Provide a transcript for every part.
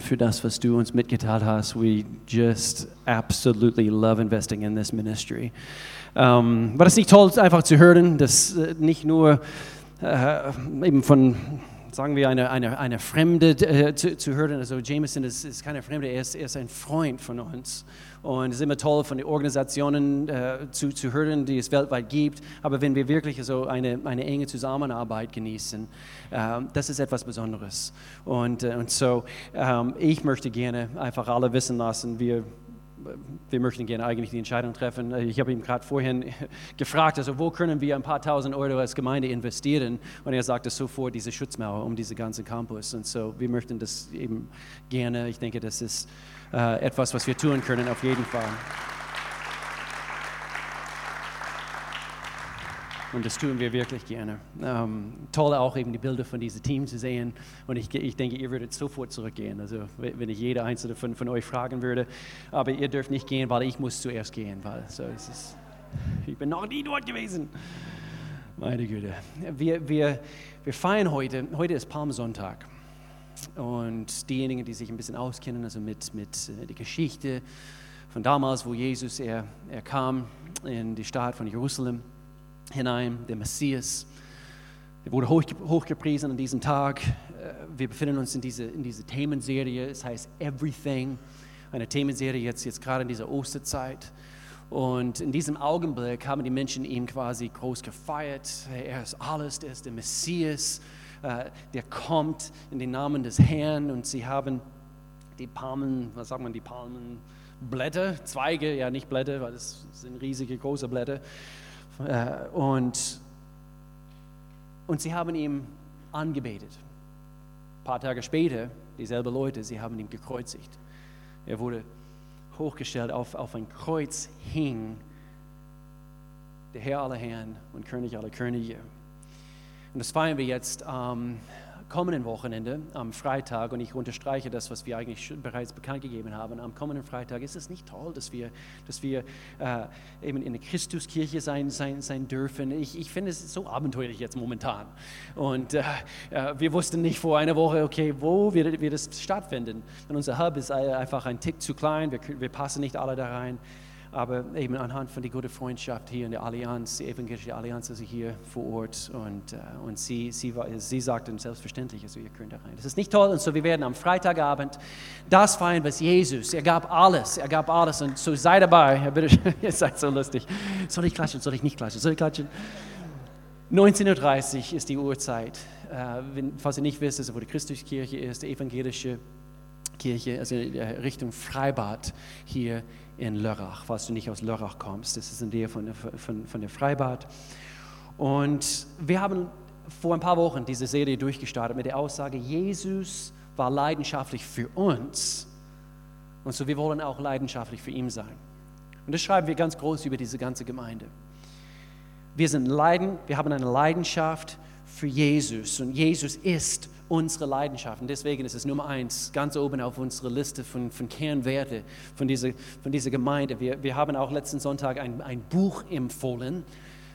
für das, was du uns mitgeteilt hast. We just absolutely love investing in this ministry. Um, war das nicht toll, einfach zu hören, dass äh, nicht nur äh, eben von sagen wir, eine, eine, eine Fremde äh, zu, zu, hören. Also Jameson ist, ist keine Fremde, er ist, er ist ein Freund von uns. Und es ist immer toll, von den Organisationen äh, zu, zu hören, die es weltweit gibt. Aber wenn wir wirklich so eine, eine enge Zusammenarbeit genießen, äh, das ist etwas Besonderes. Und, äh, und so, ähm, ich möchte gerne einfach alle wissen lassen, wir wir möchten gerne eigentlich die Entscheidung treffen. Ich habe ihn gerade vorhin gefragt, also wo können wir ein paar tausend Euro als Gemeinde investieren? Und er sagte sofort diese Schutzmauer um diese ganze Campus. Und so, wir möchten das eben gerne. Ich denke, das ist äh, etwas, was wir tun können, auf jeden Fall. Und das tun wir wirklich gerne. Ähm, toll auch eben die Bilder von diesem Team zu sehen. Und ich, ich denke, ihr würdet sofort zurückgehen. Also wenn ich jeder einzelne von, von euch fragen würde. Aber ihr dürft nicht gehen, weil ich muss zuerst gehen. Weil so es ich bin noch nie dort gewesen. Meine Güte. Wir, wir, wir feiern heute, heute ist Palmsonntag. Und diejenigen, die sich ein bisschen auskennen, also mit, mit äh, der Geschichte von damals, wo Jesus, er, er kam in die Stadt von Jerusalem, hinein, der Messias. Er wurde hoch, hochgepriesen an diesem Tag. Äh, wir befinden uns in dieser in diese Themenserie, es heißt Everything, eine Themenserie jetzt, jetzt gerade in dieser Osterzeit. Und in diesem Augenblick haben die Menschen ihn quasi groß gefeiert. Er ist alles, er ist der Messias, äh, der kommt in den Namen des Herrn. Und sie haben die Palmen, was sagt man, die Palmenblätter, Zweige, ja nicht Blätter, weil das sind riesige, große Blätter. Äh, und, und sie haben ihn angebetet. Ein paar Tage später, dieselbe Leute, sie haben ihn gekreuzigt. Er wurde hochgestellt, auf, auf ein Kreuz hing der Herr aller Herren und König aller Könige. Und das feiern wir jetzt ähm, kommenden Wochenende, am Freitag, und ich unterstreiche das, was wir eigentlich bereits bekannt gegeben haben, am kommenden Freitag ist es nicht toll, dass wir, dass wir äh, eben in der Christuskirche sein, sein, sein dürfen. Ich, ich finde es so abenteuerlich jetzt momentan. Und äh, äh, wir wussten nicht vor einer Woche, okay, wo wird, wird es stattfinden. Und unser Hub ist einfach ein Tick zu klein, wir, wir passen nicht alle da rein aber eben anhand von der guten Freundschaft hier in der Allianz, die evangelische Allianz, also hier vor Ort und, äh, und sie, sie, sie sagten selbstverständlich, also ihr könnt da rein. Das ist nicht toll und so wir werden am Freitagabend das feiern, was Jesus, er gab alles, er gab alles und so sei dabei, ja, bitte, ihr seid so lustig. Soll ich klatschen, soll ich nicht klatschen, soll ich klatschen? 19.30 Uhr ist die Uhrzeit. Äh, wenn, falls ihr nicht wisst, also wo die Christuskirche ist, die evangelische Kirche, also in Richtung Freibad hier in Lörrach, falls du nicht aus Lörrach kommst. Das ist in der von, von, von der Freibad. Und wir haben vor ein paar Wochen diese Serie durchgestartet mit der Aussage, Jesus war leidenschaftlich für uns. Und so wir wollen auch leidenschaftlich für ihn sein. Und das schreiben wir ganz groß über diese ganze Gemeinde. Wir sind leiden, wir haben eine Leidenschaft für Jesus und Jesus ist unsere Leidenschaften. Deswegen ist es Nummer eins, ganz oben auf unserer Liste von, von Kernwerte von dieser, von dieser Gemeinde. Wir, wir haben auch letzten Sonntag ein, ein Buch empfohlen,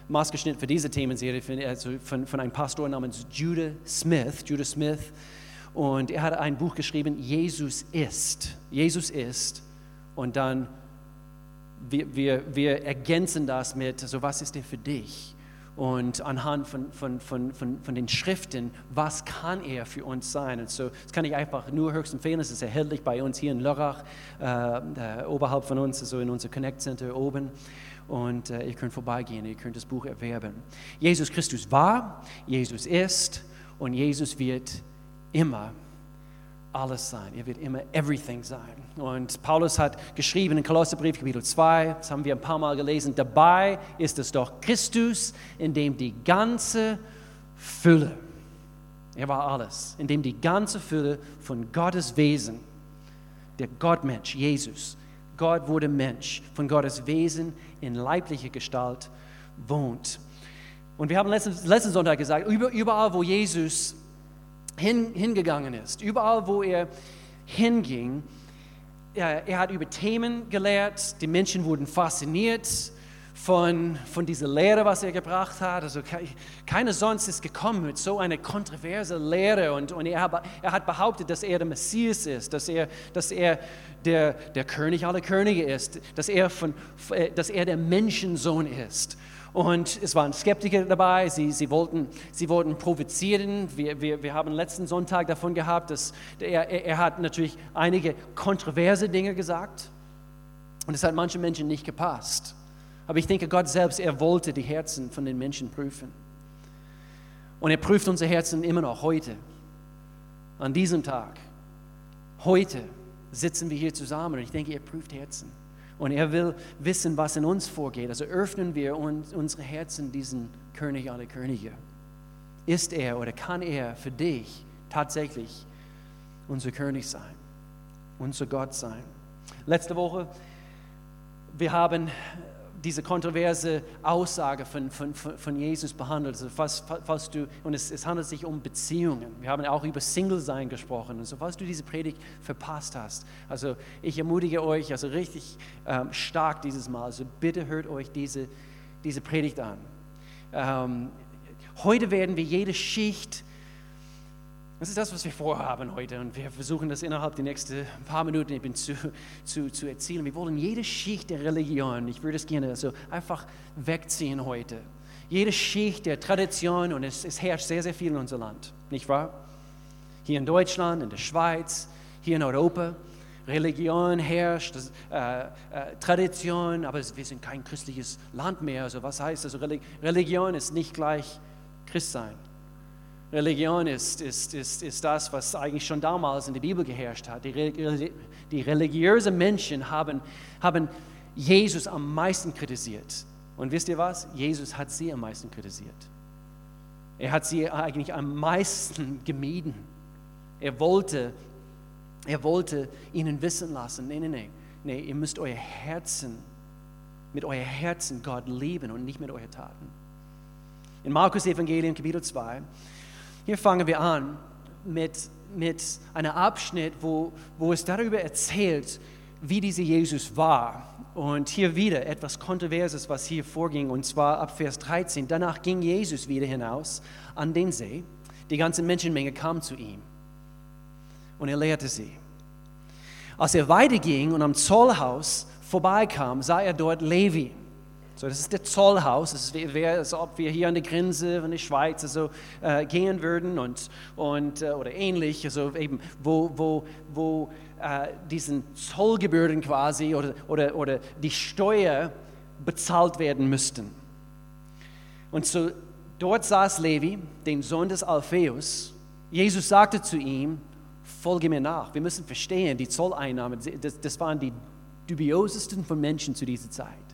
maßgeschnitten für diese Themenserie, von, also von, von einem Pastor namens Judah Smith. Judah Smith. Und er hat ein Buch geschrieben, Jesus ist. Jesus ist. Und dann, wir, wir, wir ergänzen das mit, also was ist er für dich? Und anhand von, von, von, von, von den Schriften, was kann er für uns sein. Und so, das kann ich einfach nur höchst empfehlen. Es ist erhältlich bei uns hier in Lörrach, äh, äh, oberhalb von uns, also in unser Connect Center oben. Und äh, ihr könnt vorbeigehen, ihr könnt das Buch erwerben. Jesus Christus war, Jesus ist und Jesus wird immer alles sein. Er wird immer everything sein. Und Paulus hat geschrieben in Kolosserbrief Kapitel 2, das haben wir ein paar Mal gelesen, dabei ist es doch Christus, in dem die ganze Fülle, er war alles, in dem die ganze Fülle von Gottes Wesen, der Gottmensch, Jesus, Gott wurde Mensch, von Gottes Wesen in leiblicher Gestalt wohnt. Und wir haben letzten, letzten Sonntag gesagt, überall wo Jesus hin, hingegangen ist. Überall, wo er hinging, er, er hat über Themen gelehrt, die Menschen wurden fasziniert von, von dieser Lehre, was er gebracht hat. Also keiner sonst ist gekommen mit so einer kontroverse Lehre und, und er, er hat behauptet, dass er der Messias ist, dass er, dass er der, der König aller Könige ist, dass er, von, äh, dass er der Menschensohn ist. Und es waren Skeptiker dabei, sie, sie, wollten, sie wollten provozieren. Wir, wir, wir haben letzten Sonntag davon gehabt, dass er, er hat natürlich einige kontroverse Dinge gesagt und es hat manchen Menschen nicht gepasst. Aber ich denke, Gott selbst, er wollte die Herzen von den Menschen prüfen. Und er prüft unsere Herzen immer noch heute, an diesem Tag. Heute sitzen wir hier zusammen und ich denke, er prüft Herzen. Und er will wissen, was in uns vorgeht. Also öffnen wir unsere Herzen diesen König aller Könige. Ist er oder kann er für dich tatsächlich unser König sein, unser Gott sein? Letzte Woche, wir haben diese kontroverse Aussage von, von, von Jesus behandelt. Also falls, falls du, und es, es, handelt sich um Beziehungen. Wir haben auch über Single-Sein gesprochen. Also falls du diese Predigt verpasst hast, also ich ermutige euch, also richtig ähm, stark dieses Mal, also bitte hört euch diese, diese Predigt an. Ähm, heute werden wir jede Schicht das ist das, was wir vorhaben heute und wir versuchen das innerhalb der nächsten paar Minuten eben zu, zu, zu erzielen. Wir wollen jede Schicht der Religion, ich würde es gerne also einfach wegziehen heute. Jede Schicht der Tradition und es, es herrscht sehr, sehr viel in unserem Land, nicht wahr? Hier in Deutschland, in der Schweiz, hier in Europa. Religion herrscht, das, äh, äh, Tradition, aber wir sind kein christliches Land mehr. Also was heißt das? Religion ist nicht gleich Christsein. Religion ist, ist, ist, ist das, was eigentlich schon damals in der Bibel geherrscht hat. Die, die religiösen Menschen haben, haben Jesus am meisten kritisiert. Und wisst ihr was? Jesus hat sie am meisten kritisiert. Er hat sie eigentlich am meisten gemieden. Er wollte, er wollte ihnen wissen lassen, nee, nee, nee, nee, ihr müsst euer Herzen, mit euer Herzen Gott lieben und nicht mit euren Taten. In Markus Evangelium Kapitel 2 hier fangen wir an mit, mit einem Abschnitt, wo, wo es darüber erzählt, wie dieser Jesus war. Und hier wieder etwas Kontroverses, was hier vorging, und zwar ab Vers 13. Danach ging Jesus wieder hinaus an den See. Die ganze Menschenmenge kam zu ihm und er lehrte sie. Als er weiterging und am Zollhaus vorbeikam, sah er dort Levi so, das ist das Zollhaus. Es wäre, als ob wir hier an der Grenze von der Schweiz also, äh, gehen würden und, und, äh, oder ähnlich, also eben, wo, wo, wo äh, diesen Zollgebühren quasi oder, oder, oder die Steuer bezahlt werden müssten. Und so dort saß Levi, den Sohn des Alpheus. Jesus sagte zu ihm, folge mir nach. Wir müssen verstehen, die Zolleinnahmen, das, das waren die dubiosesten von Menschen zu dieser Zeit.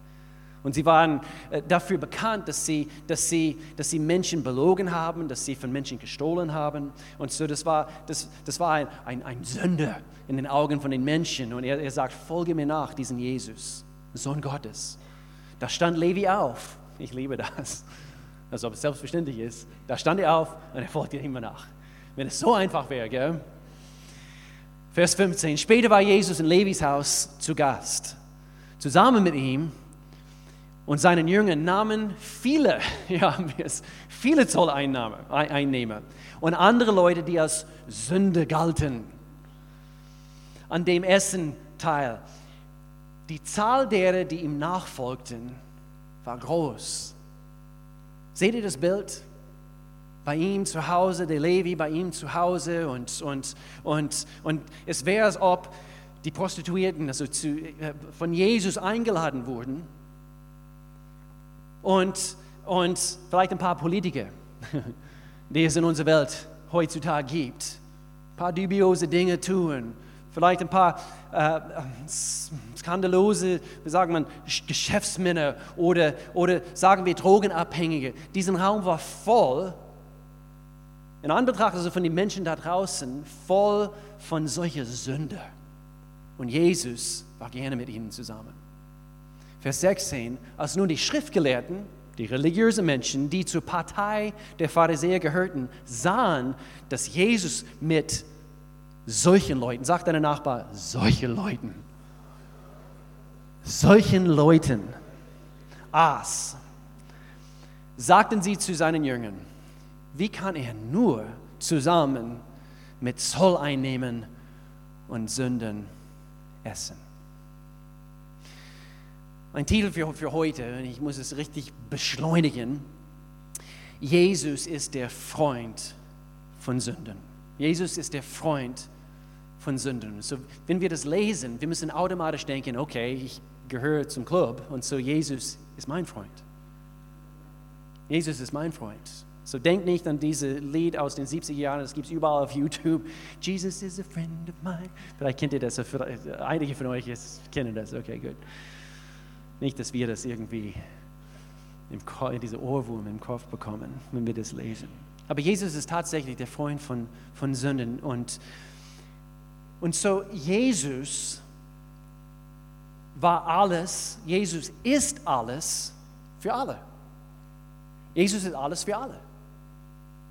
Und sie waren äh, dafür bekannt, dass sie, dass, sie, dass sie Menschen belogen haben, dass sie von Menschen gestohlen haben. Und so, das war, das, das war ein, ein, ein Sünder in den Augen von den Menschen. Und er, er sagt, folge mir nach, diesen Jesus, Sohn Gottes. Da stand Levi auf. Ich liebe das. Als ob es selbstverständlich ist. Da stand er auf und er folgte ihm nach. Wenn es so einfach wäre, gell? Vers 15. Später war Jesus in Levis Haus zu Gast. Zusammen mit ihm und seinen Jüngern nahmen viele, ja, viele Zolleinnehmer und andere Leute, die als Sünde galten, an dem Essen teil. Die Zahl derer, die ihm nachfolgten, war groß. Seht ihr das Bild? Bei ihm zu Hause, der Levi bei ihm zu Hause und, und, und, und es wäre, als ob die Prostituierten also zu, äh, von Jesus eingeladen wurden und, und vielleicht ein paar Politiker, die es in unserer Welt heutzutage gibt. Ein paar dubiose Dinge tun, vielleicht ein paar äh, skandalose, wie sagt man, Geschäftsmänner oder, oder sagen wir Drogenabhängige. Diesen Raum war voll, in Anbetracht also von den Menschen da draußen, voll von solcher Sünde. Und Jesus war gerne mit ihnen zusammen. Vers 16, als nun die Schriftgelehrten, die religiösen Menschen, die zur Partei der Pharisäer gehörten, sahen, dass Jesus mit solchen Leuten, sagt deine Nachbar, solche Leuten, solchen Leuten aß, sagten sie zu seinen Jüngern, wie kann er nur zusammen mit Zoll einnehmen und Sünden essen? Mein Titel für, für heute, und ich muss es richtig beschleunigen, Jesus ist der Freund von Sünden. Jesus ist der Freund von Sünden. So, wenn wir das lesen, wir müssen automatisch denken, okay, ich gehöre zum Club und so Jesus ist mein Freund. Jesus ist mein Freund. So denkt nicht an dieses Lied aus den 70er Jahren, das gibt es überall auf YouTube. Jesus is a friend of mine. Vielleicht kennt ihr das, einige von euch kennen das, okay, gut. Nicht, dass wir das irgendwie im, diese Ohrwurm im Kopf bekommen, wenn wir das lesen. Aber Jesus ist tatsächlich der Freund von, von Sünden. Und, und so Jesus war alles, Jesus ist alles für alle. Jesus ist alles für alle.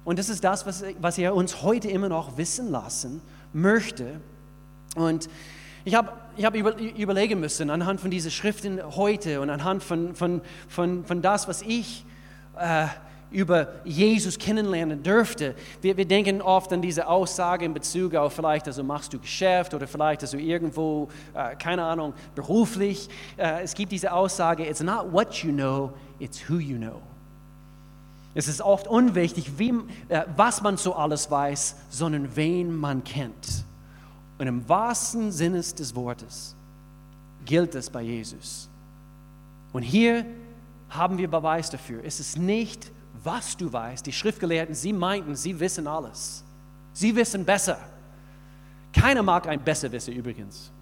Und das ist das, was, was er uns heute immer noch wissen lassen möchte. Und ich habe ich hab über, überlegen müssen, anhand von diesen Schriften heute und anhand von, von, von, von das, was ich äh, über Jesus kennenlernen dürfte. Wir, wir denken oft an diese Aussage in Bezug auf vielleicht, also machst du Geschäft oder vielleicht, also irgendwo, äh, keine Ahnung, beruflich. Äh, es gibt diese Aussage, it's not what you know, it's who you know. Es ist oft unwichtig, wie, äh, was man so alles weiß, sondern wen man kennt. Und im wahrsten Sinne des Wortes gilt es bei Jesus. Und hier haben wir Beweis dafür. Es ist nicht, was du weißt. Die Schriftgelehrten, sie meinten, sie wissen alles. Sie wissen besser. Keiner mag ein Besserwisser übrigens.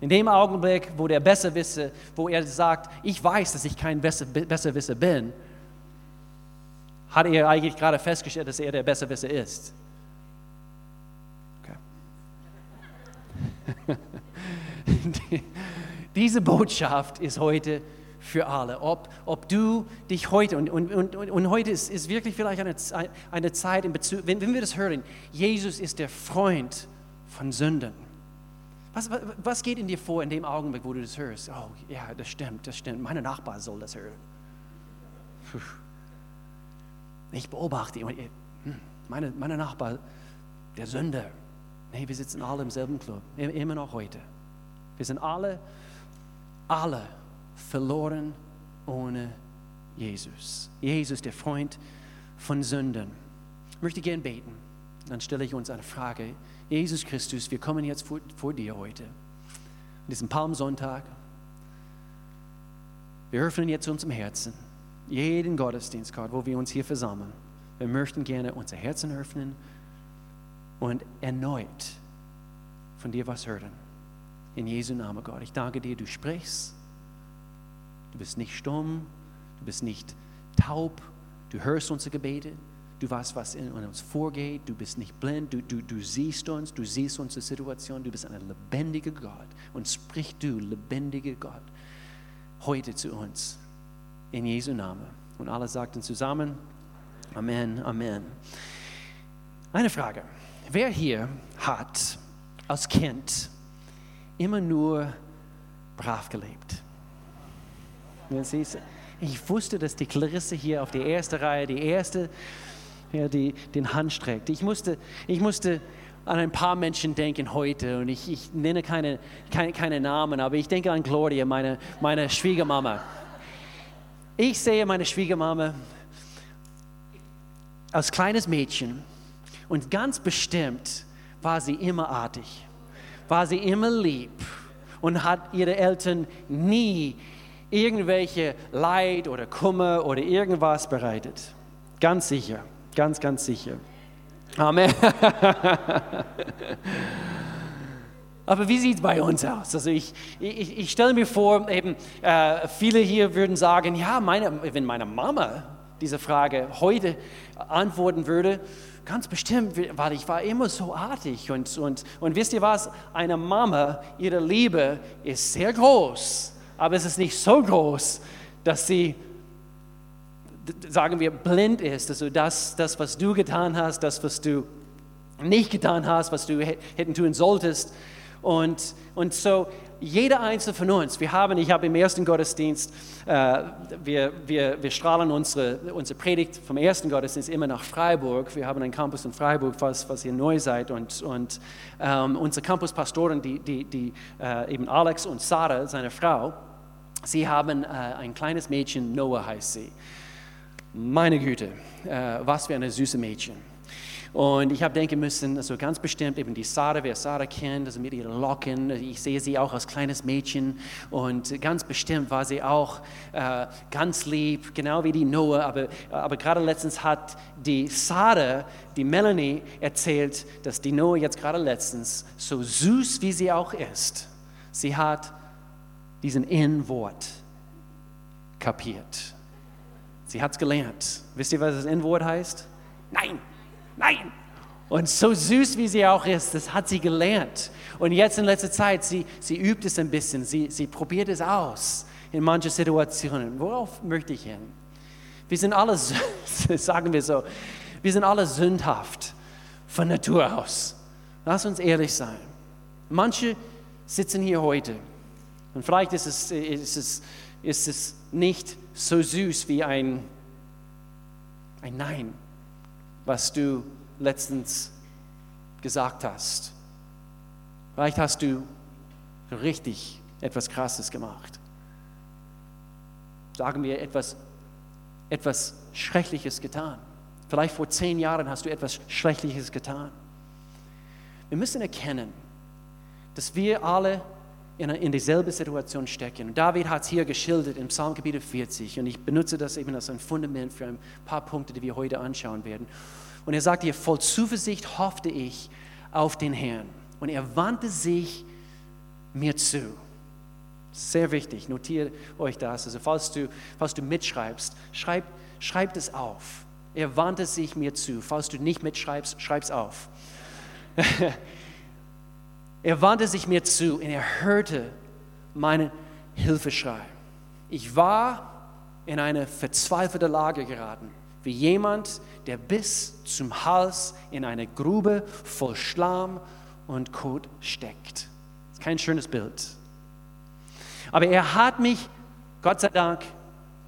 In dem Augenblick, wo der Besserwisser, wo er sagt, ich weiß, dass ich kein Besserwisser bin, hat er eigentlich gerade festgestellt, dass er der Besserwisser ist. Diese Botschaft ist heute für alle. Ob, ob du dich heute, und, und, und, und heute ist, ist wirklich vielleicht eine, eine Zeit, in Bezug, wenn, wenn wir das hören, Jesus ist der Freund von Sünden. Was, was, was geht in dir vor in dem Augenblick, wo du das hörst? Oh, ja, das stimmt, das stimmt. Meine Nachbar soll das hören. Ich beobachte, hm, meine, meine Nachbar, der Sünder. Nee, wir sitzen alle im selben Club, immer noch heute. Wir sind alle, alle verloren ohne Jesus. Jesus, der Freund von Sünden. Ich möchte gerne beten. Dann stelle ich uns eine Frage. Jesus Christus, wir kommen jetzt vor, vor dir heute, an diesem Palmsonntag. Wir öffnen jetzt unserem Herzen jeden Gottesdienst, Gott, wo wir uns hier versammeln. Wir möchten gerne unser Herzen öffnen und erneut von dir was hören. In Jesu Namen, Gott. Ich danke dir, du sprichst. Du bist nicht stumm, du bist nicht taub, du hörst unsere Gebete, du weißt, was in uns vorgeht, du bist nicht blind, du, du, du siehst uns, du siehst unsere Situation, du bist ein lebendiger Gott und sprich du, lebendiger Gott, heute zu uns in Jesu Namen. Und alle sagten zusammen, Amen, Amen. Eine Frage. Wer hier hat als Kind immer nur brav gelebt? Ich wusste, dass die Clarisse hier auf der ersten Reihe, die erste, ja, die den Hand streckt. Ich musste, ich musste an ein paar Menschen denken heute und ich, ich nenne keine, keine, keine Namen, aber ich denke an Gloria, meine, meine Schwiegermama. Ich sehe meine Schwiegermama als kleines Mädchen und ganz bestimmt war sie immer artig, war sie immer lieb und hat ihre Eltern nie irgendwelche Leid oder Kummer oder irgendwas bereitet. Ganz sicher, ganz, ganz sicher. Amen. Aber wie sieht es bei uns aus? Also ich, ich, ich stelle mir vor, eben äh, viele hier würden sagen, ja, meine, wenn meine Mama diese Frage heute antworten würde, ganz bestimmt, weil ich war immer so artig. Und, und, und wisst ihr was? Eine Mama, ihre Liebe ist sehr groß, aber es ist nicht so groß, dass sie, sagen wir, blind ist. Also das, das was du getan hast, das, was du nicht getan hast, was du hätten tun solltest, und, und so, jeder einzelne von uns, wir haben, ich habe im ersten Gottesdienst, äh, wir, wir, wir strahlen unsere, unsere Predigt vom ersten Gottesdienst immer nach Freiburg. Wir haben einen Campus in Freiburg, falls, falls ihr neu seid. Und, und ähm, unsere Campuspastoren, die, die, die äh, eben Alex und Sarah, seine Frau, sie haben äh, ein kleines Mädchen, Noah heißt sie. Meine Güte, äh, was für eine süße Mädchen. Und ich habe denken müssen, also ganz bestimmt eben die Sarah, wer Sarah kennt, also mit ihren Locken, ich sehe sie auch als kleines Mädchen und ganz bestimmt war sie auch äh, ganz lieb, genau wie die Noah, aber, aber gerade letztens hat die Sarah, die Melanie erzählt, dass die Noah jetzt gerade letztens, so süß wie sie auch ist, sie hat diesen N-Wort kapiert. Sie hat es gelernt. Wisst ihr, was das N-Wort heißt? Nein nein. Und so süß wie sie auch ist, das hat sie gelernt. Und jetzt in letzter Zeit, sie, sie übt es ein bisschen, sie, sie probiert es aus in manchen Situationen. Worauf möchte ich hin? Wir sind alle, sagen wir so, wir sind alle sündhaft von Natur aus. Lass uns ehrlich sein. Manche sitzen hier heute und vielleicht ist es, ist es, ist es nicht so süß wie ein, ein Nein was du letztens gesagt hast. Vielleicht hast du richtig etwas Krasses gemacht. Sagen wir etwas, etwas Schreckliches getan. Vielleicht vor zehn Jahren hast du etwas Schreckliches getan. Wir müssen erkennen, dass wir alle in, in dieselbe Situation stecken. Und David hat es hier geschildert im Psalmgebiet 40 und ich benutze das eben als ein Fundament für ein paar Punkte, die wir heute anschauen werden. Und er sagt hier, voll Zuversicht hoffte ich auf den Herrn und er wandte sich mir zu. Sehr wichtig, notiert euch das. Also falls du, falls du mitschreibst, schreib, schreib es auf. Er wandte sich mir zu. Falls du nicht mitschreibst, schreib es auf. Er wandte sich mir zu und er hörte meinen Hilfeschrei. Ich war in eine verzweifelte Lage geraten, wie jemand, der bis zum Hals in eine Grube voll Schlamm und Kot steckt. Kein schönes Bild. Aber er hat mich, Gott sei Dank,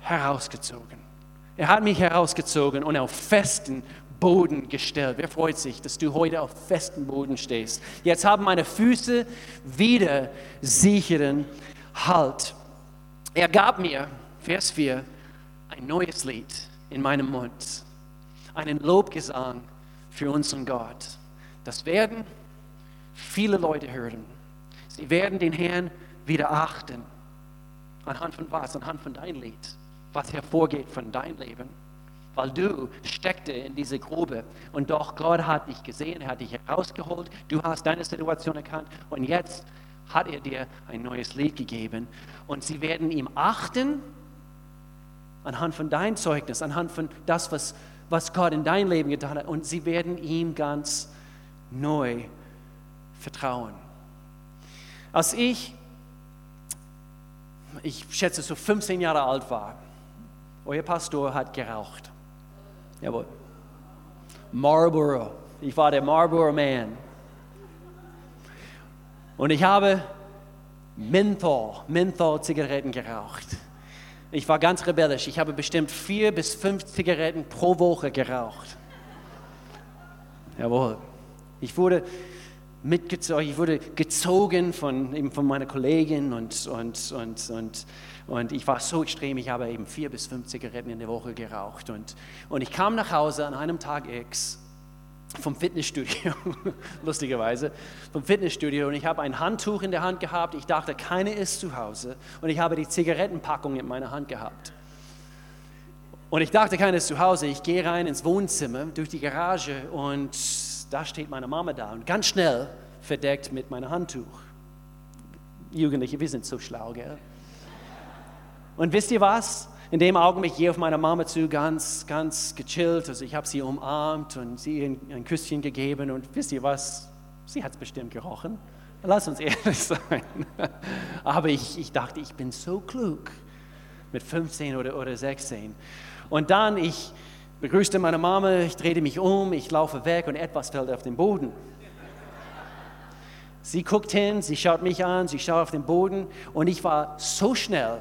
herausgezogen. Er hat mich herausgezogen und auf festen Boden gestellt. Wer freut sich, dass du heute auf festem Boden stehst? Jetzt haben meine Füße wieder sicheren Halt. Er gab mir, Vers 4, ein neues Lied in meinem Mund, einen Lobgesang für unseren Gott. Das werden viele Leute hören. Sie werden den Herrn wieder achten. Anhand von was? Anhand von deinem Lied, was hervorgeht von deinem Leben weil du steckte in diese Grube. Und doch Gott hat dich gesehen, er hat dich herausgeholt, du hast deine Situation erkannt. Und jetzt hat er dir ein neues Lied gegeben. Und sie werden ihm achten anhand von deinem Zeugnis, anhand von das, was, was Gott in dein Leben getan hat. Und sie werden ihm ganz neu vertrauen. Als ich, ich schätze so 15 Jahre alt war, euer Pastor hat geraucht. Jawohl. Marlboro. Ich war der Marlboro Man. Und ich habe Menthol, Menthol-Zigaretten geraucht. Ich war ganz rebellisch. Ich habe bestimmt vier bis fünf Zigaretten pro Woche geraucht. Jawohl. Ich wurde mitgezogen, ich wurde gezogen von, eben von meiner Kollegin und, und, und, und und ich war so extrem, ich habe eben vier bis fünf Zigaretten in der Woche geraucht. Und, und ich kam nach Hause an einem Tag X vom Fitnessstudio, lustigerweise, vom Fitnessstudio und ich habe ein Handtuch in der Hand gehabt. Ich dachte, keine ist zu Hause und ich habe die Zigarettenpackung in meiner Hand gehabt. Und ich dachte, keine ist zu Hause. Ich gehe rein ins Wohnzimmer durch die Garage und da steht meine Mama da und ganz schnell verdeckt mit meinem Handtuch. Jugendliche, wir sind so schlau, gell? Und wisst ihr was? In dem Augenblick gehe ich auf meine Mama zu, ganz, ganz gechillt. Also ich habe sie umarmt und sie ein, ein Küsschen gegeben. Und wisst ihr was? Sie hat es bestimmt gerochen. Lass uns ehrlich sein. Aber ich, ich dachte, ich bin so klug mit 15 oder, oder 16. Und dann, ich begrüßte meine Mama, ich drehte mich um, ich laufe weg und etwas fällt auf den Boden. Sie guckt hin, sie schaut mich an, sie schaut auf den Boden und ich war so schnell.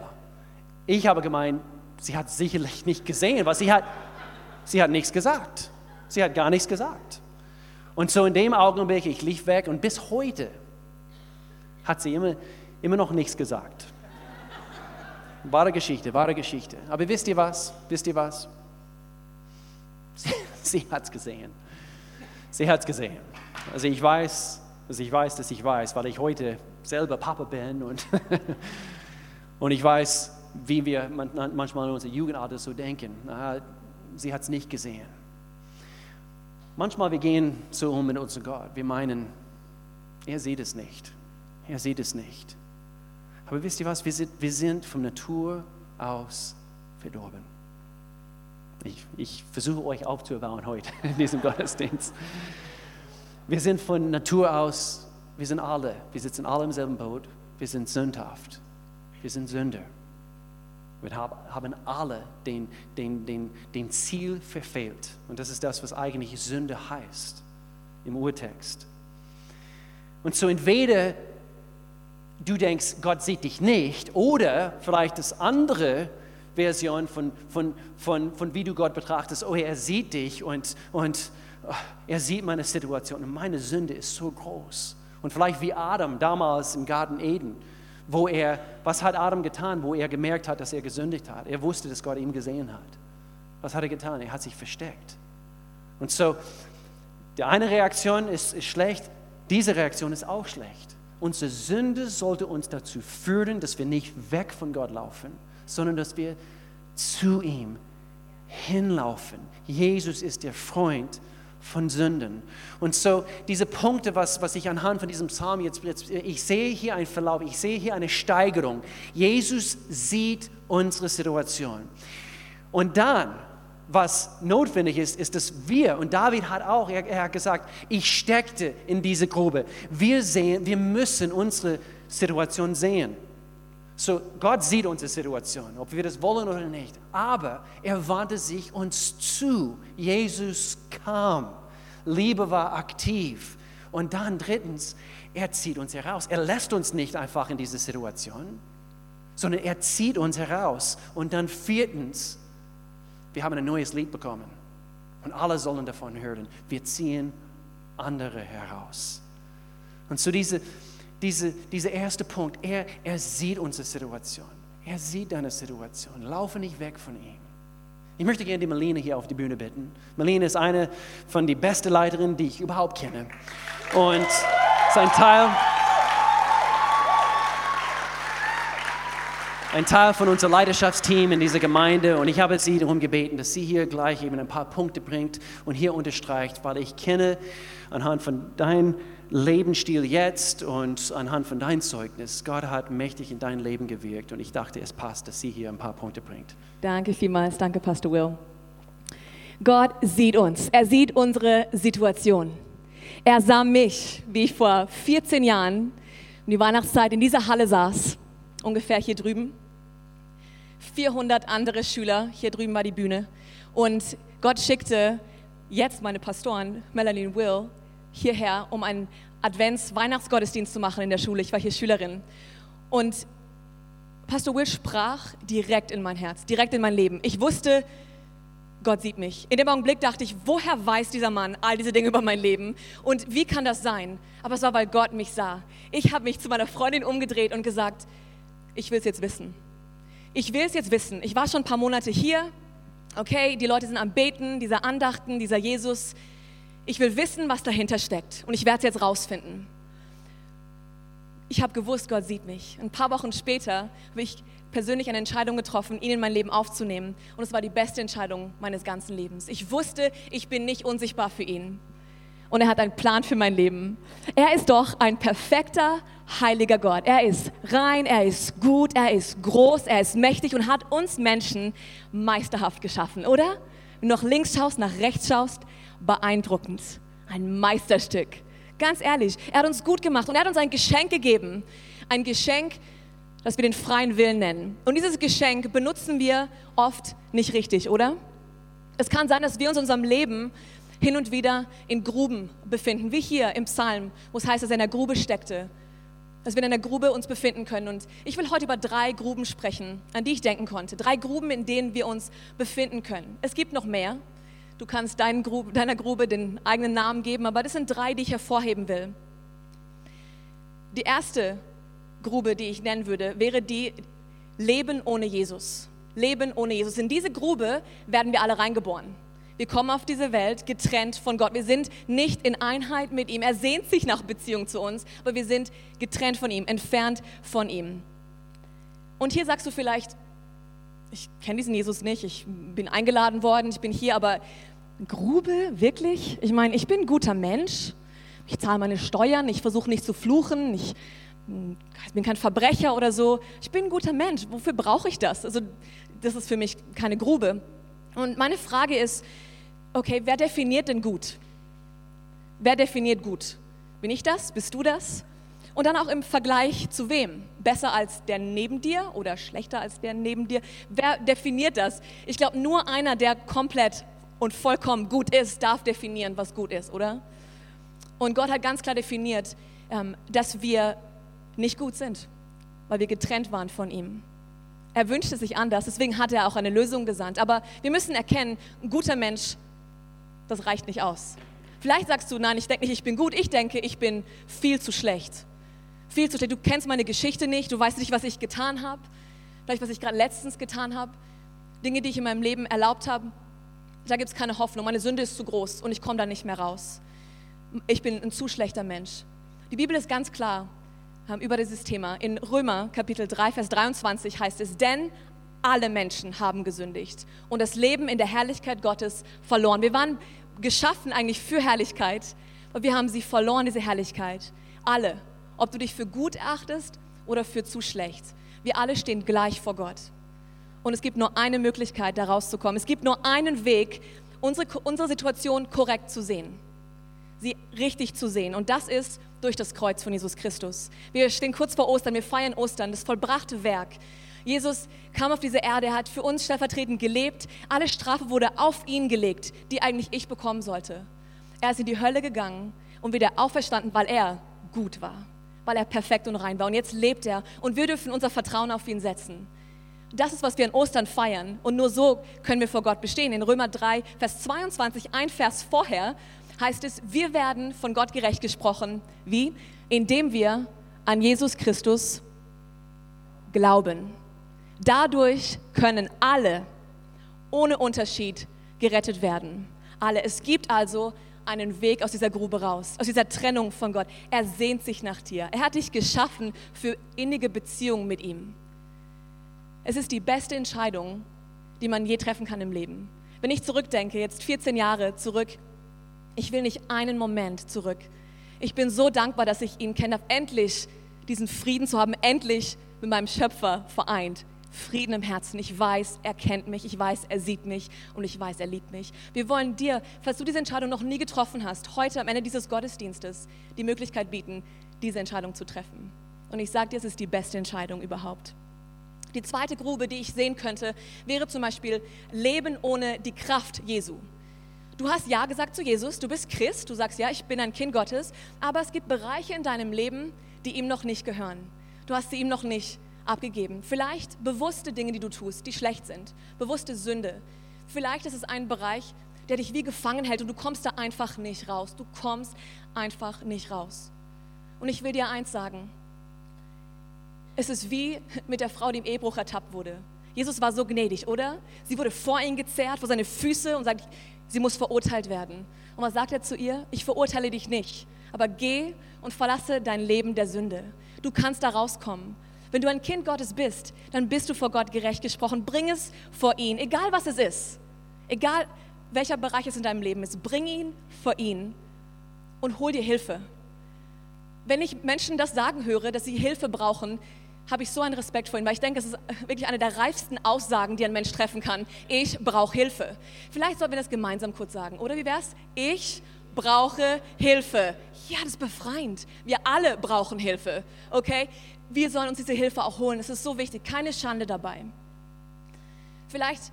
Ich habe gemeint, sie hat sicherlich nicht gesehen, was sie hat. Sie hat nichts gesagt. Sie hat gar nichts gesagt. Und so in dem Augenblick, ich lief weg und bis heute hat sie immer, immer noch nichts gesagt. Wahre Geschichte, wahre Geschichte. Aber wisst ihr was? Wisst ihr was? Sie, sie hat es gesehen. Sie hat es gesehen. Also ich weiß, dass ich weiß, dass ich weiß, weil ich heute selber Papa bin und, und ich weiß, wie wir manchmal in unserer Jugendalter so denken. Sie hat es nicht gesehen. Manchmal wir gehen so um mit unserem Gott. Wir meinen, er sieht es nicht. Er sieht es nicht. Aber wisst ihr was? Wir sind, wir sind von Natur aus verdorben. Ich, ich versuche euch aufzubauen heute in diesem Gottesdienst. Wir sind von Natur aus, wir sind alle, wir sitzen alle im selben Boot, wir sind sündhaft, wir sind Sünder. Wir haben alle den, den, den, den Ziel verfehlt. Und das ist das, was eigentlich Sünde heißt im Urtext. Und so entweder du denkst, Gott sieht dich nicht, oder vielleicht das andere Version von, von, von, von wie du Gott betrachtest, oh, er sieht dich und, und oh, er sieht meine Situation und meine Sünde ist so groß. Und vielleicht wie Adam damals im Garten Eden, wo er, was hat Adam getan, wo er gemerkt hat, dass er gesündigt hat? Er wusste, dass Gott ihn gesehen hat. Was hat er getan? Er hat sich versteckt. Und so, die eine Reaktion ist, ist schlecht, diese Reaktion ist auch schlecht. Unsere Sünde sollte uns dazu führen, dass wir nicht weg von Gott laufen, sondern dass wir zu ihm hinlaufen. Jesus ist der Freund von Sünden. Und so diese Punkte, was, was ich anhand von diesem Psalm jetzt, jetzt, ich sehe hier einen Verlauf, ich sehe hier eine Steigerung. Jesus sieht unsere Situation. Und dann, was notwendig ist, ist, dass wir, und David hat auch, er, er hat gesagt, ich steckte in diese Grube. Wir sehen, wir müssen unsere Situation sehen. So, Gott sieht unsere Situation, ob wir das wollen oder nicht. Aber er wandte sich uns zu. Jesus kam. Liebe war aktiv. Und dann drittens, er zieht uns heraus. Er lässt uns nicht einfach in diese Situation, sondern er zieht uns heraus. Und dann viertens, wir haben ein neues Lied bekommen. Und alle sollen davon hören. Wir ziehen andere heraus. Und so diese, diese, dieser erste Punkt, er, er sieht unsere Situation. Er sieht deine Situation. Laufe nicht weg von ihm. Ich möchte gerne die Marlene hier auf die Bühne bitten. Marlene ist eine von den besten Leiterinnen, die ich überhaupt kenne. Und sein Teil, ein Teil von unserem Leidenschaftsteam in dieser Gemeinde. Und ich habe sie darum gebeten, dass sie hier gleich eben ein paar Punkte bringt und hier unterstreicht, weil ich kenne anhand von deinem Lebensstil jetzt und anhand von deinem Zeugnis, Gott hat mächtig in dein Leben gewirkt und ich dachte, es passt, dass sie hier ein paar Punkte bringt. Danke vielmals, danke Pastor Will. Gott sieht uns, er sieht unsere Situation. Er sah mich, wie ich vor 14 Jahren in die Weihnachtszeit in dieser Halle saß, ungefähr hier drüben. 400 andere Schüler, hier drüben war die Bühne. Und Gott schickte jetzt meine Pastoren, Melanie und Will, hierher, um einen Advents-Weihnachtsgottesdienst zu machen in der Schule. Ich war hier Schülerin. Und Pastor Will sprach direkt in mein Herz, direkt in mein Leben. Ich wusste, Gott sieht mich. In dem Augenblick dachte ich, woher weiß dieser Mann all diese Dinge über mein Leben? Und wie kann das sein? Aber es war, weil Gott mich sah. Ich habe mich zu meiner Freundin umgedreht und gesagt, ich will es jetzt wissen. Ich will es jetzt wissen. Ich war schon ein paar Monate hier. Okay, die Leute sind am Beten, dieser Andachten, dieser Jesus. Ich will wissen, was dahinter steckt und ich werde es jetzt rausfinden. Ich habe gewusst, Gott sieht mich. Ein paar Wochen später habe ich persönlich eine Entscheidung getroffen, ihn in mein Leben aufzunehmen. Und es war die beste Entscheidung meines ganzen Lebens. Ich wusste, ich bin nicht unsichtbar für ihn. Und er hat einen Plan für mein Leben. Er ist doch ein perfekter, heiliger Gott. Er ist rein, er ist gut, er ist groß, er ist mächtig und hat uns Menschen meisterhaft geschaffen, oder? Wenn du nach links schaust, nach rechts schaust, beeindruckend. Ein Meisterstück. Ganz ehrlich, er hat uns gut gemacht und er hat uns ein Geschenk gegeben. Ein Geschenk, das wir den freien Willen nennen. Und dieses Geschenk benutzen wir oft nicht richtig, oder? Es kann sein, dass wir uns in unserem Leben hin und wieder in Gruben befinden, wie hier im Psalm, wo es heißt, dass er in der Grube steckte, dass wir in einer Grube uns befinden können. Und ich will heute über drei Gruben sprechen, an die ich denken konnte. Drei Gruben, in denen wir uns befinden können. Es gibt noch mehr. Du kannst Grube, deiner Grube den eigenen Namen geben, aber das sind drei, die ich hervorheben will. Die erste Grube, die ich nennen würde, wäre die Leben ohne Jesus. Leben ohne Jesus. In diese Grube werden wir alle reingeboren. Wir kommen auf diese Welt getrennt von Gott. Wir sind nicht in Einheit mit ihm. Er sehnt sich nach Beziehung zu uns, aber wir sind getrennt von ihm, entfernt von ihm. Und hier sagst du vielleicht, ich kenne diesen Jesus nicht, ich bin eingeladen worden, ich bin hier, aber Grube, wirklich? Ich meine, ich bin ein guter Mensch, ich zahle meine Steuern, ich versuche nicht zu fluchen, ich, ich bin kein Verbrecher oder so, ich bin ein guter Mensch, wofür brauche ich das? Also das ist für mich keine Grube. Und meine Frage ist, okay, wer definiert denn gut? Wer definiert gut? Bin ich das? Bist du das? Und dann auch im Vergleich zu wem? Besser als der neben dir oder schlechter als der neben dir? Wer definiert das? Ich glaube, nur einer, der komplett und vollkommen gut ist, darf definieren, was gut ist, oder? Und Gott hat ganz klar definiert, ähm, dass wir nicht gut sind, weil wir getrennt waren von ihm. Er wünschte sich anders, deswegen hat er auch eine Lösung gesandt. Aber wir müssen erkennen, ein guter Mensch, das reicht nicht aus. Vielleicht sagst du, nein, ich denke nicht, ich bin gut, ich denke, ich bin viel zu schlecht viel zu schlecht. Du kennst meine Geschichte nicht, du weißt nicht, was ich getan habe, vielleicht was ich gerade letztens getan habe, Dinge, die ich in meinem Leben erlaubt habe. Da gibt es keine Hoffnung. Meine Sünde ist zu groß und ich komme da nicht mehr raus. Ich bin ein zu schlechter Mensch. Die Bibel ist ganz klar ähm, über dieses Thema. In Römer Kapitel 3, Vers 23 heißt es, denn alle Menschen haben gesündigt und das Leben in der Herrlichkeit Gottes verloren. Wir waren geschaffen eigentlich für Herrlichkeit, aber wir haben sie verloren, diese Herrlichkeit. Alle ob du dich für gut erachtest oder für zu schlecht. Wir alle stehen gleich vor Gott. Und es gibt nur eine Möglichkeit, da rauszukommen. Es gibt nur einen Weg, unsere, unsere Situation korrekt zu sehen. Sie richtig zu sehen. Und das ist durch das Kreuz von Jesus Christus. Wir stehen kurz vor Ostern, wir feiern Ostern, das vollbrachte Werk. Jesus kam auf diese Erde, er hat für uns stellvertretend gelebt. Alle Strafe wurde auf ihn gelegt, die eigentlich ich bekommen sollte. Er ist in die Hölle gegangen und wieder auferstanden, weil er gut war weil er perfekt und rein war. Und jetzt lebt er und wir dürfen unser Vertrauen auf ihn setzen. Das ist, was wir an Ostern feiern. Und nur so können wir vor Gott bestehen. In Römer 3, Vers 22, ein Vers vorher, heißt es, wir werden von Gott gerecht gesprochen. Wie? Indem wir an Jesus Christus glauben. Dadurch können alle ohne Unterschied gerettet werden. Alle. Es gibt also einen Weg aus dieser Grube raus, aus dieser Trennung von Gott. Er sehnt sich nach dir. Er hat dich geschaffen für innige Beziehungen mit ihm. Es ist die beste Entscheidung, die man je treffen kann im Leben. Wenn ich zurückdenke, jetzt 14 Jahre zurück, ich will nicht einen Moment zurück. Ich bin so dankbar, dass ich ihn kenne, endlich diesen Frieden zu haben, endlich mit meinem Schöpfer vereint. Frieden im Herzen. Ich weiß, er kennt mich, ich weiß, er sieht mich und ich weiß, er liebt mich. Wir wollen dir, falls du diese Entscheidung noch nie getroffen hast, heute am Ende dieses Gottesdienstes die Möglichkeit bieten, diese Entscheidung zu treffen. Und ich sage dir, es ist die beste Entscheidung überhaupt. Die zweite Grube, die ich sehen könnte, wäre zum Beispiel Leben ohne die Kraft Jesu. Du hast Ja gesagt zu Jesus, du bist Christ, du sagst Ja, ich bin ein Kind Gottes, aber es gibt Bereiche in deinem Leben, die ihm noch nicht gehören. Du hast sie ihm noch nicht abgegeben. Vielleicht bewusste Dinge, die du tust, die schlecht sind. Bewusste Sünde. Vielleicht ist es ein Bereich, der dich wie gefangen hält und du kommst da einfach nicht raus. Du kommst einfach nicht raus. Und ich will dir eins sagen. Es ist wie mit der Frau, die im Ehebruch ertappt wurde. Jesus war so gnädig, oder? Sie wurde vor ihn gezerrt, vor seine Füße und sagt, sie muss verurteilt werden. Und was sagt er zu ihr? Ich verurteile dich nicht, aber geh und verlasse dein Leben der Sünde. Du kannst da rauskommen. Wenn du ein Kind Gottes bist, dann bist du vor Gott gerecht gesprochen. Bring es vor ihn, egal was es ist. Egal welcher Bereich es in deinem Leben ist. Bring ihn vor ihn und hol dir Hilfe. Wenn ich Menschen das sagen höre, dass sie Hilfe brauchen, habe ich so einen Respekt vor ihnen, weil ich denke, es ist wirklich eine der reifsten Aussagen, die ein Mensch treffen kann. Ich brauche Hilfe. Vielleicht sollten wir das gemeinsam kurz sagen, oder wie wäre es? Ich brauche Hilfe. Ja, das ist befreiend. Wir alle brauchen Hilfe, okay? Wir sollen uns diese Hilfe auch holen. Es ist so wichtig, keine Schande dabei. Vielleicht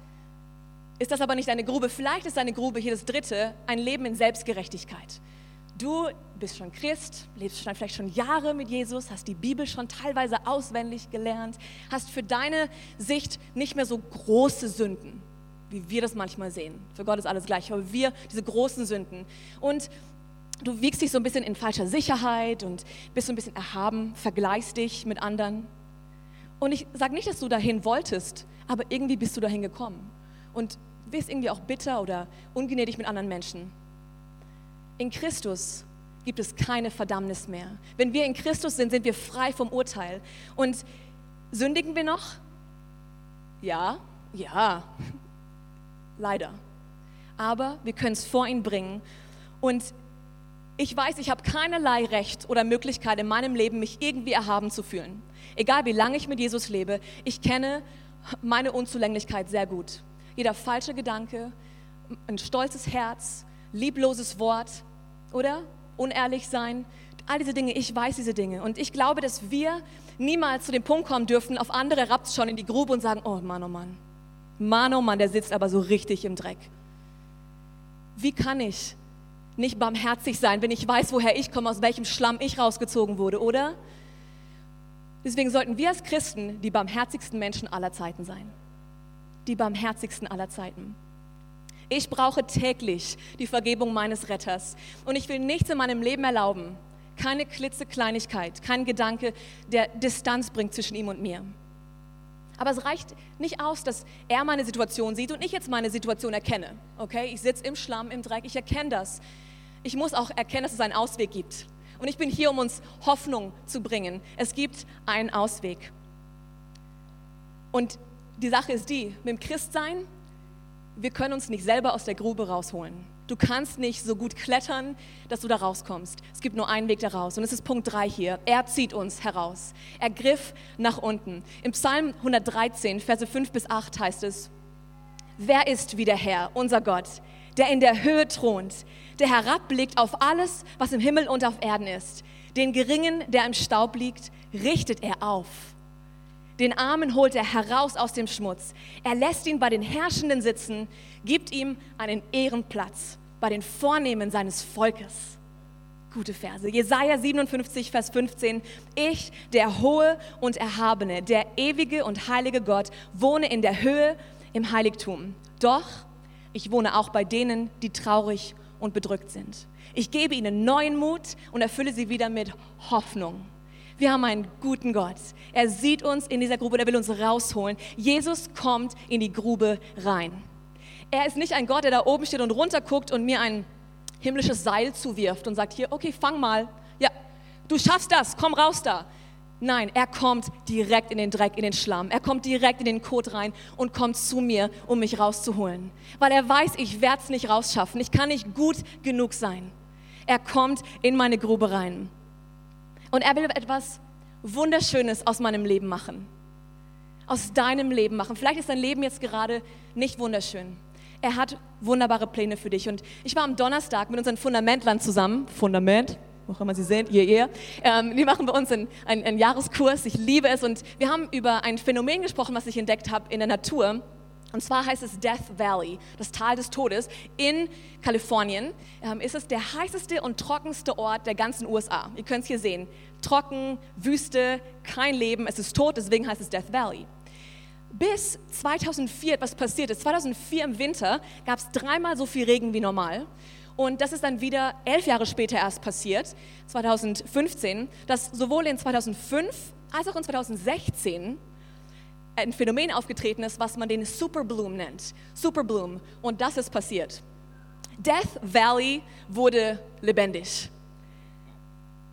ist das aber nicht deine Grube. Vielleicht ist deine Grube hier das dritte, ein Leben in Selbstgerechtigkeit. Du bist schon Christ, lebst schon, vielleicht schon Jahre mit Jesus, hast die Bibel schon teilweise auswendig gelernt, hast für deine Sicht nicht mehr so große Sünden, wie wir das manchmal sehen. Für Gott ist alles gleich, aber wir diese großen Sünden. Und du wiegst dich so ein bisschen in falscher Sicherheit und bist so ein bisschen erhaben, vergleichst dich mit anderen. Und ich sage nicht, dass du dahin wolltest, aber irgendwie bist du dahin gekommen. Und bist irgendwie auch bitter oder ungnädig mit anderen Menschen. In Christus gibt es keine Verdammnis mehr. Wenn wir in Christus sind, sind wir frei vom Urteil. Und sündigen wir noch? Ja, ja, leider. Aber wir können es vor ihn bringen. Und ich weiß, ich habe keinerlei Recht oder Möglichkeit in meinem Leben, mich irgendwie erhaben zu fühlen. Egal wie lange ich mit Jesus lebe, ich kenne meine Unzulänglichkeit sehr gut. Jeder falsche Gedanke, ein stolzes Herz, liebloses Wort, oder? Unehrlich sein, all diese Dinge, ich weiß diese Dinge. Und ich glaube, dass wir niemals zu dem Punkt kommen dürfen, auf andere schon in die Grube und sagen, oh Mann, oh Mann, Mann, oh Mann, der sitzt aber so richtig im Dreck. Wie kann ich nicht barmherzig sein, wenn ich weiß, woher ich komme, aus welchem Schlamm ich rausgezogen wurde, oder? Deswegen sollten wir als Christen die barmherzigsten Menschen aller Zeiten sein. Die barmherzigsten aller Zeiten. Ich brauche täglich die Vergebung meines Retters. Und ich will nichts in meinem Leben erlauben, keine klitzekleinigkeit, kein Gedanke, der Distanz bringt zwischen ihm und mir. Aber es reicht nicht aus, dass er meine Situation sieht und ich jetzt meine Situation erkenne. Okay, ich sitze im Schlamm, im Dreck, ich erkenne das. Ich muss auch erkennen, dass es einen Ausweg gibt. Und ich bin hier, um uns Hoffnung zu bringen. Es gibt einen Ausweg. Und die Sache ist die, mit dem Christsein wir können uns nicht selber aus der Grube rausholen. Du kannst nicht so gut klettern, dass du da rauskommst. Es gibt nur einen Weg da raus. Und es ist Punkt 3 hier. Er zieht uns heraus. Er griff nach unten. Im Psalm 113, Verse 5 bis 8 heißt es, Wer ist wie der Herr, unser Gott, der in der Höhe thront, der herabblickt auf alles, was im Himmel und auf Erden ist. Den Geringen, der im Staub liegt, richtet er auf den Armen holt er heraus aus dem Schmutz. Er lässt ihn bei den Herrschenden sitzen, gibt ihm einen Ehrenplatz bei den Vornehmen seines Volkes. Gute Verse. Jesaja 57, Vers 15. Ich, der Hohe und Erhabene, der ewige und heilige Gott, wohne in der Höhe im Heiligtum. Doch ich wohne auch bei denen, die traurig und bedrückt sind. Ich gebe ihnen neuen Mut und erfülle sie wieder mit Hoffnung. Wir haben einen guten Gott. Er sieht uns in dieser Grube, er will uns rausholen. Jesus kommt in die Grube rein. Er ist nicht ein Gott, der da oben steht und runter guckt und mir ein himmlisches Seil zuwirft und sagt, hier, okay, fang mal. Ja, du schaffst das, komm raus da. Nein, er kommt direkt in den Dreck, in den Schlamm. Er kommt direkt in den Kot rein und kommt zu mir, um mich rauszuholen. Weil er weiß, ich werde es nicht rausschaffen. Ich kann nicht gut genug sein. Er kommt in meine Grube rein. Und er will etwas Wunderschönes aus meinem Leben machen. Aus deinem Leben machen. Vielleicht ist dein Leben jetzt gerade nicht wunderschön. Er hat wunderbare Pläne für dich. Und ich war am Donnerstag mit unseren Fundamentlern zusammen. Fundament, wo immer Sie sehen, ihr, ihr. Ähm, die machen bei uns einen, einen, einen Jahreskurs. Ich liebe es. Und wir haben über ein Phänomen gesprochen, was ich entdeckt habe in der Natur. Und zwar heißt es Death Valley, das Tal des Todes. In Kalifornien ähm, ist es der heißeste und trockenste Ort der ganzen USA. Ihr könnt es hier sehen. Trocken, Wüste, kein Leben, es ist tot, deswegen heißt es Death Valley. Bis 2004 etwas passiert ist. 2004 im Winter gab es dreimal so viel Regen wie normal. Und das ist dann wieder elf Jahre später erst passiert, 2015, dass sowohl in 2005 als auch in 2016 ein Phänomen aufgetreten ist, was man den Superbloom nennt. Superbloom. Und das ist passiert. Death Valley wurde lebendig.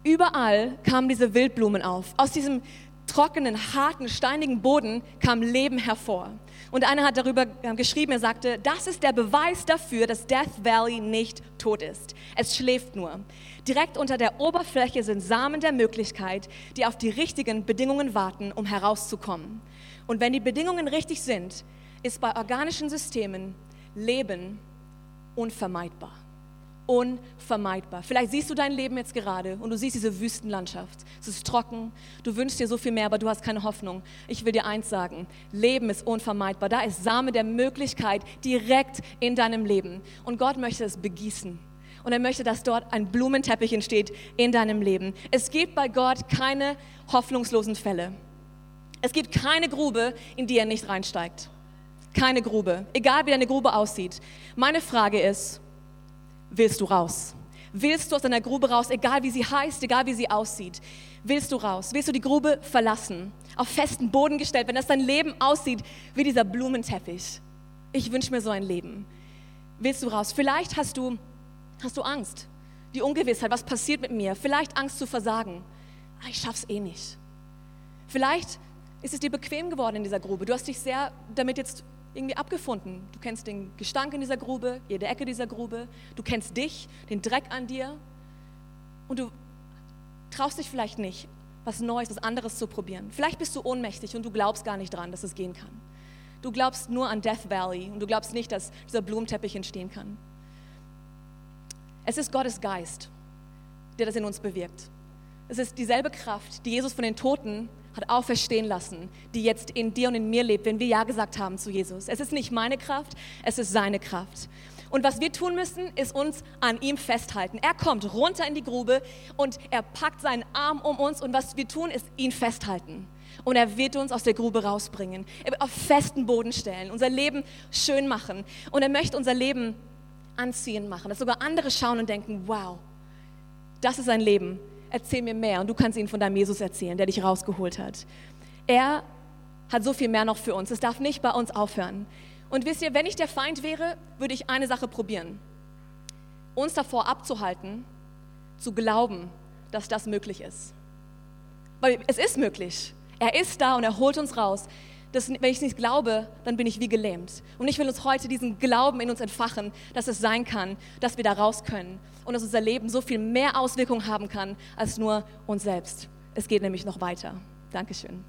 Überall kamen diese Wildblumen auf. Aus diesem trockenen, harten, steinigen Boden kam Leben hervor. Und einer hat darüber ähm, geschrieben, er sagte, das ist der Beweis dafür, dass Death Valley nicht tot ist. Es schläft nur. Direkt unter der Oberfläche sind Samen der Möglichkeit, die auf die richtigen Bedingungen warten, um herauszukommen. Und wenn die Bedingungen richtig sind, ist bei organischen Systemen Leben unvermeidbar. Unvermeidbar. Vielleicht siehst du dein Leben jetzt gerade und du siehst diese Wüstenlandschaft. Es ist trocken, du wünschst dir so viel mehr, aber du hast keine Hoffnung. Ich will dir eins sagen, Leben ist unvermeidbar. Da ist Same der Möglichkeit direkt in deinem Leben. Und Gott möchte es begießen. Und er möchte, dass dort ein Blumenteppich entsteht in deinem Leben. Es gibt bei Gott keine hoffnungslosen Fälle. Es gibt keine Grube, in die er nicht reinsteigt. Keine Grube, egal wie deine Grube aussieht. Meine Frage ist, willst du raus? Willst du aus deiner Grube raus, egal wie sie heißt, egal wie sie aussieht? Willst du raus? Willst du die Grube verlassen? Auf festen Boden gestellt, wenn das dein Leben aussieht wie dieser Blumenteppich. Ich wünsche mir so ein Leben. Willst du raus? Vielleicht hast du, hast du Angst, die Ungewissheit, was passiert mit mir? Vielleicht Angst zu versagen. Ah, ich schaff's eh nicht. Vielleicht ist es dir bequem geworden in dieser Grube. Du hast dich sehr damit jetzt irgendwie abgefunden. Du kennst den Gestank in dieser Grube, jede Ecke dieser Grube. Du kennst dich, den Dreck an dir. Und du traust dich vielleicht nicht, was Neues, was anderes zu probieren. Vielleicht bist du ohnmächtig und du glaubst gar nicht dran, dass es gehen kann. Du glaubst nur an Death Valley und du glaubst nicht, dass dieser Blumenteppich entstehen kann. Es ist Gottes Geist, der das in uns bewirkt. Es ist dieselbe Kraft, die Jesus von den Toten hat auferstehen lassen, die jetzt in dir und in mir lebt, wenn wir Ja gesagt haben zu Jesus. Es ist nicht meine Kraft, es ist seine Kraft. Und was wir tun müssen, ist uns an ihm festhalten. Er kommt runter in die Grube und er packt seinen Arm um uns und was wir tun, ist ihn festhalten. Und er wird uns aus der Grube rausbringen, er wird auf festen Boden stellen, unser Leben schön machen. Und er möchte unser Leben anziehend machen, dass sogar andere schauen und denken, wow, das ist ein Leben, erzähl mir mehr. Und du kannst ihnen von deinem Jesus erzählen, der dich rausgeholt hat. Er hat so viel mehr noch für uns. Es darf nicht bei uns aufhören. Und wisst ihr, wenn ich der Feind wäre, würde ich eine Sache probieren. Uns davor abzuhalten, zu glauben, dass das möglich ist. Weil es ist möglich. Er ist da und er holt uns raus dass, wenn ich es nicht glaube, dann bin ich wie gelähmt. Und ich will uns heute diesen Glauben in uns entfachen, dass es sein kann, dass wir da raus können und dass unser Leben so viel mehr Auswirkungen haben kann als nur uns selbst. Es geht nämlich noch weiter. Dankeschön.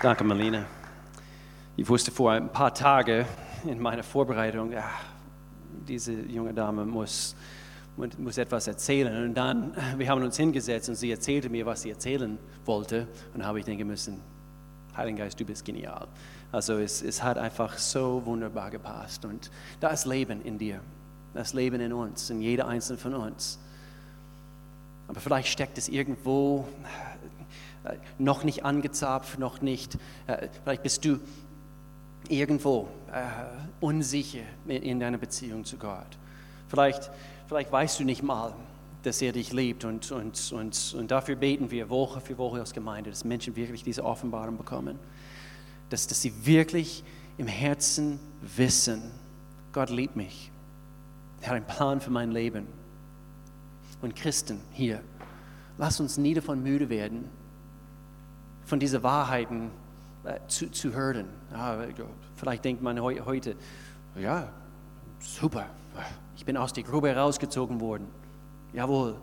Danke, Marlene. Ich wusste vor ein paar Tagen in meiner Vorbereitung, ja, diese junge Dame muss, muss etwas erzählen. Und dann, wir haben uns hingesetzt und sie erzählte mir, was sie erzählen wollte. Und habe ich denken müssen, Heiliger Geist, du bist genial. Also es, es hat einfach so wunderbar gepasst. Und da ist Leben in dir. Das Leben in uns, in jeder einzelnen von uns. Aber vielleicht steckt es irgendwo äh, noch nicht angezapft, noch nicht. Äh, vielleicht bist du irgendwo unsicher in deiner Beziehung zu Gott. Vielleicht, vielleicht weißt du nicht mal, dass er dich liebt und, und, und, und dafür beten wir Woche für Woche als Gemeinde, dass Menschen wirklich diese Offenbarung bekommen, dass, dass sie wirklich im Herzen wissen, Gott liebt mich, er hat einen Plan für mein Leben. Und Christen hier, lass uns nie davon müde werden, von diesen Wahrheiten äh, zu, zu hören. vielleicht denkt man heute, ja, super, ich bin aus der Grube herausgezogen worden. Jawohl.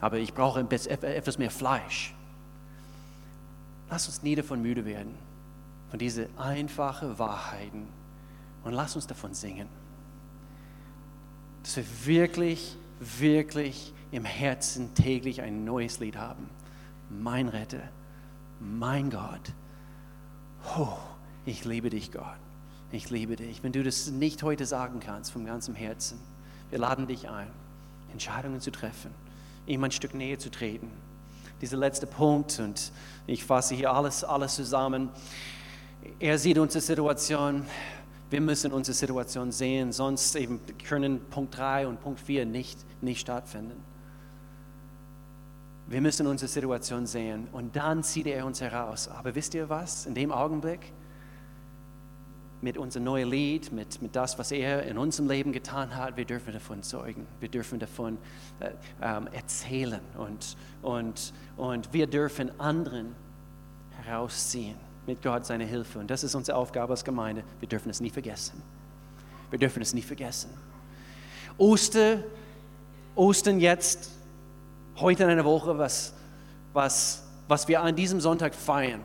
Aber ich brauche etwas mehr Fleisch. Lass uns nie davon müde werden, von diesen einfachen Wahrheiten. Und lass uns davon singen. Dass wir wirklich, wirklich im Herzen täglich ein neues Lied haben. Mein Retter mein Gott, oh, ich liebe dich, Gott. Ich liebe dich. Wenn du das nicht heute sagen kannst vom ganzen Herzen, wir laden dich ein, Entscheidungen zu treffen, ihm ein Stück näher zu treten. Dieser letzte Punkt, und ich fasse hier alles, alles zusammen. Er sieht unsere Situation, wir müssen unsere Situation sehen, sonst eben können Punkt 3 und Punkt 4 nicht, nicht stattfinden. Wir müssen unsere Situation sehen und dann zieht er uns heraus. Aber wisst ihr was? In dem Augenblick, mit unserem neuen Lied, mit, mit das, was er in unserem Leben getan hat, wir dürfen davon zeugen. Wir dürfen davon äh, ähm, erzählen und, und, und wir dürfen anderen herausziehen mit Gott seine Hilfe. Und das ist unsere Aufgabe als Gemeinde. Wir dürfen es nie vergessen. Wir dürfen es nie vergessen. Oster, Ostern jetzt heute in einer Woche, was, was was wir an diesem Sonntag feiern,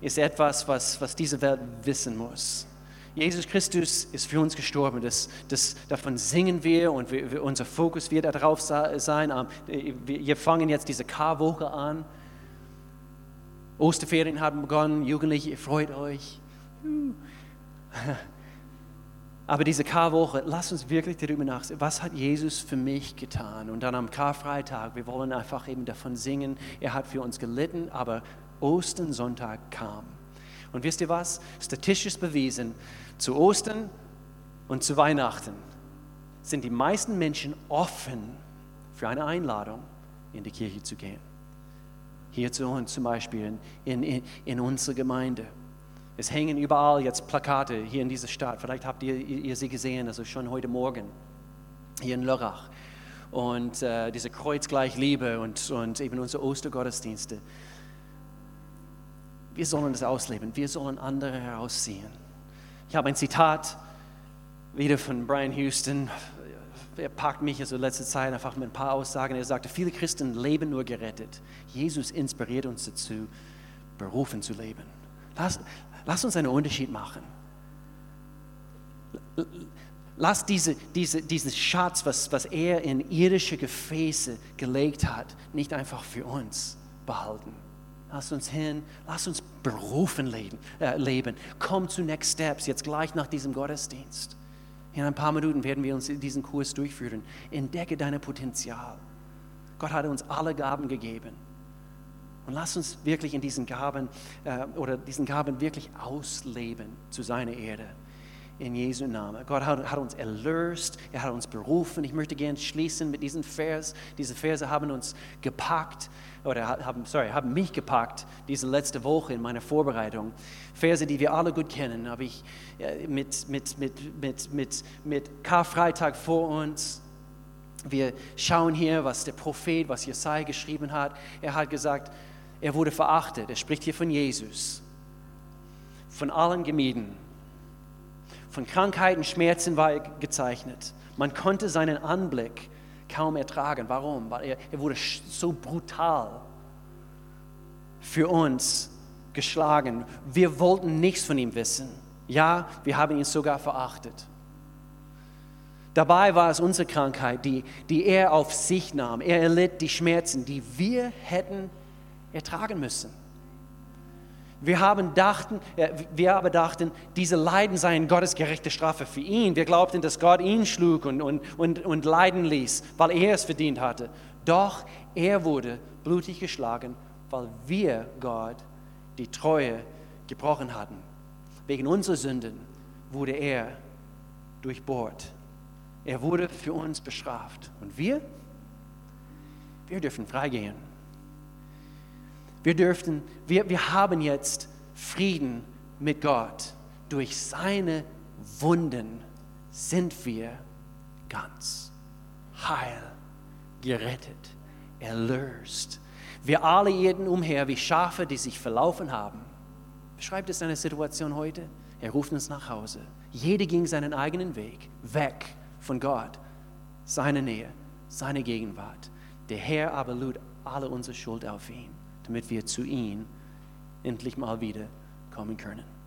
ist etwas, was, was diese Welt wissen muss. Jesus Christus ist für uns gestorben. Das, das, davon singen wir und wir, unser Fokus wird darauf sein. Wir fangen jetzt diese Karwoche an. Osterferien haben begonnen. Jugendliche, ihr freut euch. Aber diese Karwoche, lass uns wirklich darüber nachdenken, was hat Jesus für mich getan? Und dann am Karfreitag, wir wollen einfach eben davon singen, er hat für uns gelitten, aber Ostern-Sonntag kam. Und wisst ihr was? Statistisch bewiesen, zu Ostern und zu Weihnachten sind die meisten Menschen offen für eine Einladung, in die Kirche zu gehen. Hier zu uns zum Beispiel in, in, in unsere Gemeinde. Es hängen überall jetzt Plakate hier in dieser Stadt. Vielleicht habt ihr, ihr sie gesehen, also schon heute Morgen hier in Lörrach. Und äh, diese Kreuz gleich Liebe und, und eben unsere Ostergottesdienste. Wir sollen das ausleben. Wir sollen andere herausziehen. Ich habe ein Zitat wieder von Brian Houston. Er packt mich also letzte Zeit einfach mit ein paar Aussagen. Er sagte, viele Christen leben nur gerettet. Jesus inspiriert uns dazu, berufen zu leben. Lass, lass uns einen Unterschied machen. Lass diese, diese, diesen Schatz, was, was er in irdische Gefäße gelegt hat, nicht einfach für uns behalten Lass uns hin, lass uns berufen leben, äh, leben. Komm zu Next Steps, jetzt gleich nach diesem Gottesdienst. In ein paar Minuten werden wir uns diesen Kurs durchführen. Entdecke dein Potenzial. Gott hat uns alle Gaben gegeben. Und lass uns wirklich in diesen Gaben äh, oder diesen Gaben wirklich ausleben zu seiner Erde in Jesu Namen. Gott hat, hat, uns erlöst, er hat uns berufen. Ich möchte gerne schließen mit diesem Vers. Diese Verse haben uns gepackt, oder haben, sorry, haben mich gepackt, diese letzte Woche in meiner Vorbereitung. Verse, die wir alle gut kennen, habe ich mit, mit, mit, mit, mit, mit Karfreitag vor uns. Wir schauen hier, was der Prophet, was Jesaja geschrieben hat. Er hat gesagt, er wurde verachtet. Er spricht hier von Jesus. Von allen gemieden von Krankheiten, Schmerzen war er gezeichnet. Man konnte seinen Anblick kaum ertragen. Warum? Weil er, er wurde so brutal für uns geschlagen. Wir wollten nichts von ihm wissen. Ja, wir haben ihn sogar verachtet. Dabei war es unsere Krankheit, die, die er auf sich nahm. Er erlitt die Schmerzen, die wir hätten ertragen müssen. Wir, haben dachten, äh, wir aber dachten, diese Leiden seien Gottes gerechte Strafe für ihn. Wir glaubten, dass Gott ihn schlug und, und, und, und leiden ließ, weil er es verdient hatte. Doch er wurde blutig geschlagen, weil wir Gott die Treue gebrochen hatten. Wegen unserer Sünden wurde er durchbohrt. Er wurde für uns bestraft. Und wir, wir dürfen freigehen. Wir dürften, wir, wir haben jetzt Frieden mit Gott. Durch seine Wunden sind wir ganz heil, gerettet, erlöst. Wir alle irrten umher wie Schafe, die sich verlaufen haben. Beschreibt es deine Situation heute? Er ruft uns nach Hause. Jeder ging seinen eigenen Weg, weg von Gott, seine Nähe, seine Gegenwart. Der Herr aber lud alle unsere Schuld auf ihn damit wir zu ihm endlich mal wieder kommen können.